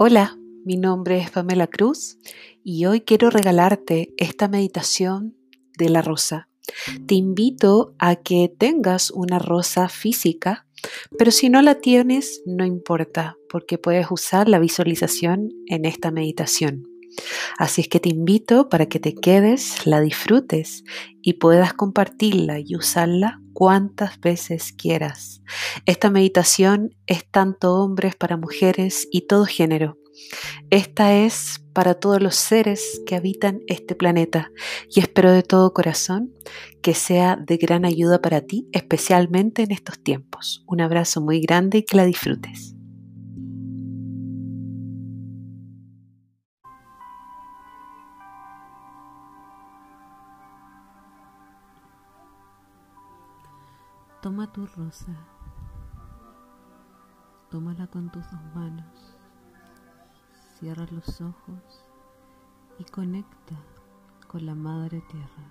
Hola, mi nombre es Pamela Cruz y hoy quiero regalarte esta meditación de la rosa. Te invito a que tengas una rosa física, pero si no la tienes, no importa, porque puedes usar la visualización en esta meditación. Así es que te invito para que te quedes, la disfrutes y puedas compartirla y usarla cuantas veces quieras. Esta meditación es tanto hombres para mujeres y todo género. Esta es para todos los seres que habitan este planeta y espero de todo corazón que sea de gran ayuda para ti, especialmente en estos tiempos. Un abrazo muy grande y que la disfrutes. Toma tu rosa, tómala con tus dos manos, cierra los ojos y conecta con la Madre Tierra.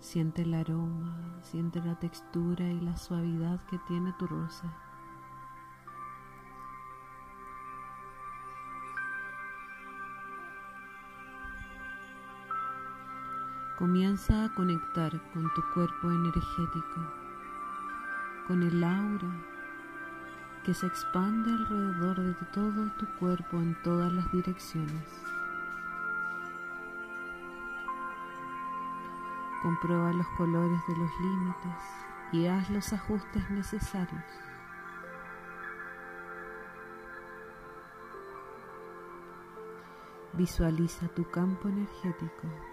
Siente el aroma, siente la textura y la suavidad que tiene tu rosa. Comienza a conectar con tu cuerpo energético, con el aura que se expande alrededor de todo tu cuerpo en todas las direcciones. Comprueba los colores de los límites y haz los ajustes necesarios. Visualiza tu campo energético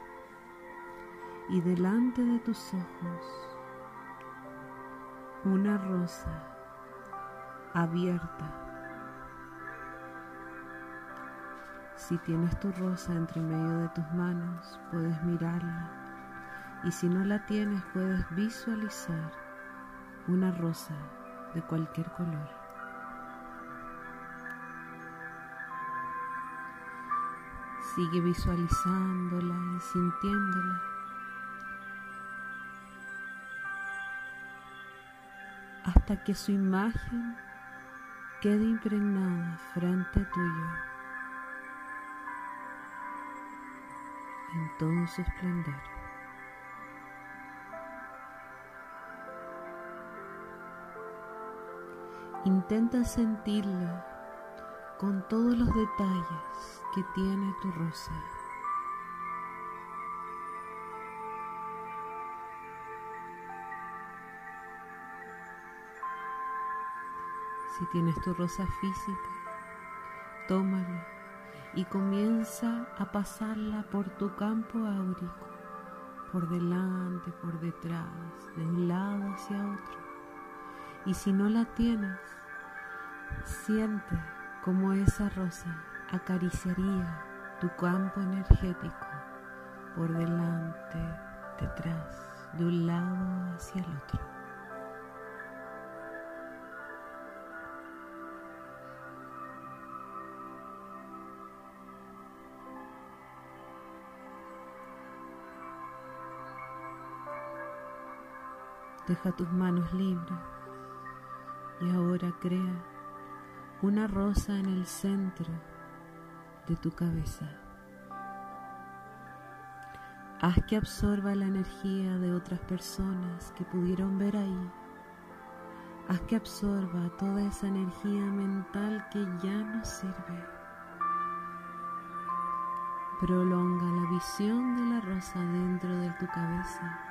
y delante de tus ojos una rosa abierta. Si tienes tu rosa entre medio de tus manos, puedes mirarla y si no la tienes, puedes visualizar una rosa de cualquier color. Sigue visualizándola y sintiéndola. Hasta que su imagen quede impregnada frente tuyo en todo su esplendor. Intenta sentirla con todos los detalles que tiene tu rosa. Si tienes tu rosa física, tómala y comienza a pasarla por tu campo áurico, por delante, por detrás, de un lado hacia otro. Y si no la tienes, siente como esa rosa acariciaría tu campo energético por delante, detrás, de un lado hacia el otro. Deja tus manos libres y ahora crea una rosa en el centro de tu cabeza. Haz que absorba la energía de otras personas que pudieron ver ahí. Haz que absorba toda esa energía mental que ya no sirve. Prolonga la visión de la rosa dentro de tu cabeza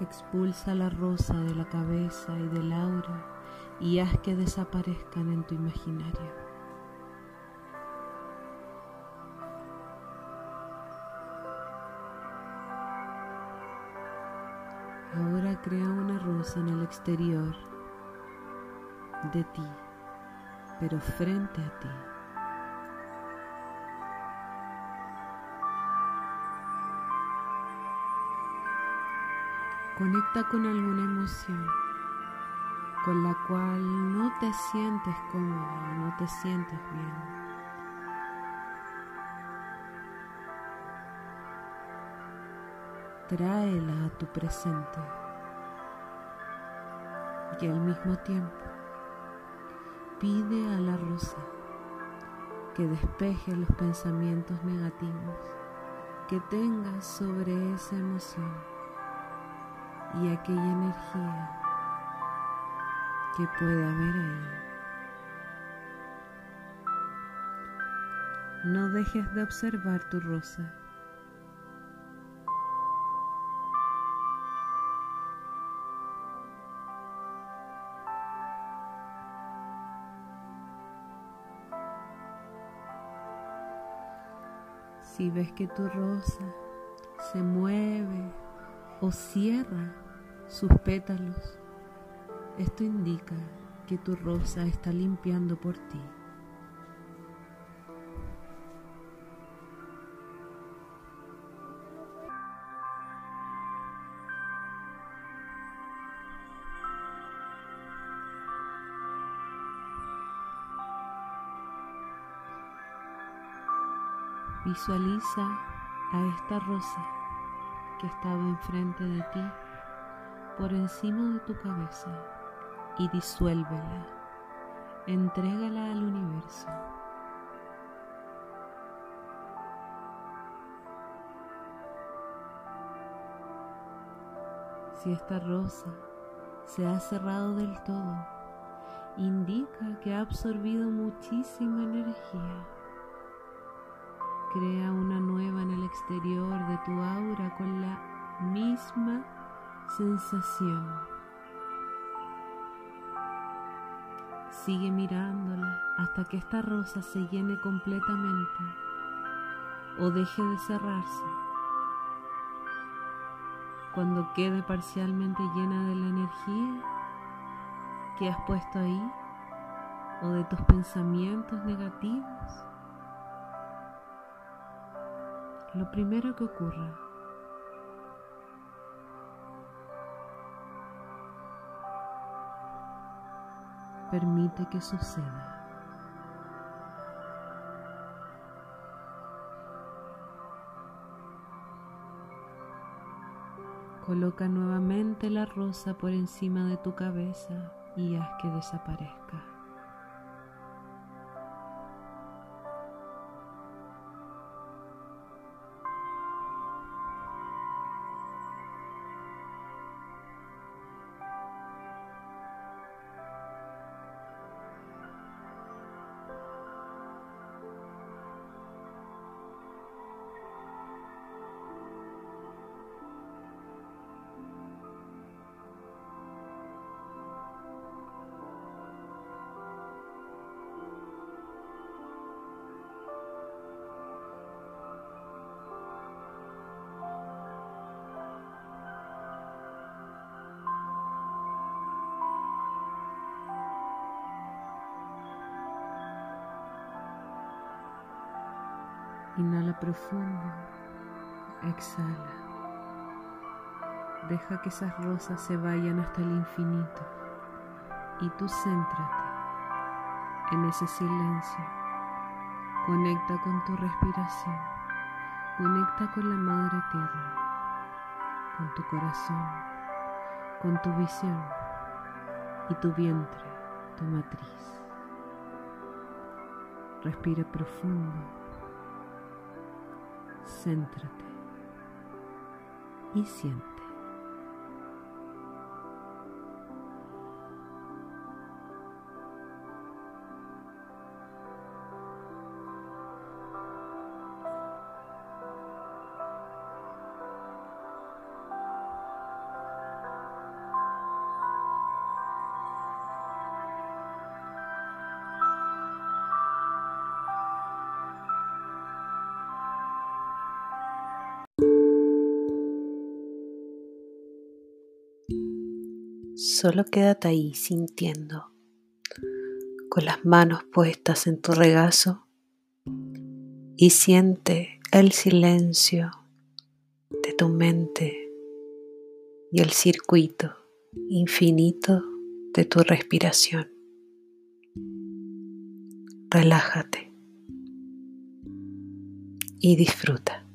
Expulsa la rosa de la cabeza y del aura y haz que desaparezcan en tu imaginario. Ahora crea una rosa en el exterior de ti, pero frente a ti. Conecta con alguna emoción con la cual no te sientes cómoda, no te sientes bien. Tráela a tu presente y al mismo tiempo pide a la rosa que despeje los pensamientos negativos que tengas sobre esa emoción y aquella energía que pueda haber ahí. No dejes de observar tu rosa. Si ves que tu rosa se mueve o cierra sus pétalos, esto indica que tu rosa está limpiando por ti. Visualiza a esta rosa que estaba enfrente de ti por encima de tu cabeza y disuélvela. Entrégala al universo. Si esta rosa se ha cerrado del todo, indica que ha absorbido muchísima energía. Crea una nueva en el exterior de tu aura con la misma sensación. Sigue mirándola hasta que esta rosa se llene completamente o deje de cerrarse. Cuando quede parcialmente llena de la energía que has puesto ahí o de tus pensamientos negativos, lo primero que ocurra permite que suceda. Coloca nuevamente la rosa por encima de tu cabeza y haz que desaparezca. Inhala profundo, exhala. Deja que esas rosas se vayan hasta el infinito y tú céntrate en ese silencio. Conecta con tu respiración, conecta con la Madre Tierra, con tu corazón, con tu visión y tu vientre, tu matriz. Respira profundo céntrate y siente. Solo quédate ahí sintiendo, con las manos puestas en tu regazo y siente el silencio de tu mente y el circuito infinito de tu respiración. Relájate y disfruta.